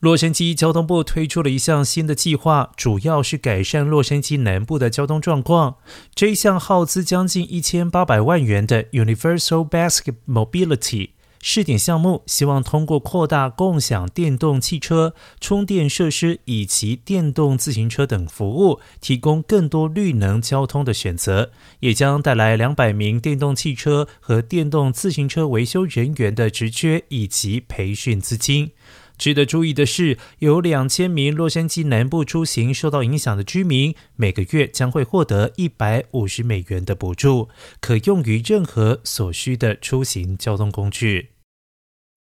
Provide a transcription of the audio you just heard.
洛杉矶交通部推出了一项新的计划，主要是改善洛杉矶南部的交通状况。这一项耗资将近一千八百万元的 Universal Basic Mobility 试点项目，希望通过扩大共享电动汽车、充电设施以及电动自行车等服务，提供更多绿能交通的选择，也将带来两百名电动汽车和电动自行车维修人员的职缺以及培训资金。值得注意的是，有两千名洛杉矶南部出行受到影响的居民，每个月将会获得一百五十美元的补助，可用于任何所需的出行交通工具。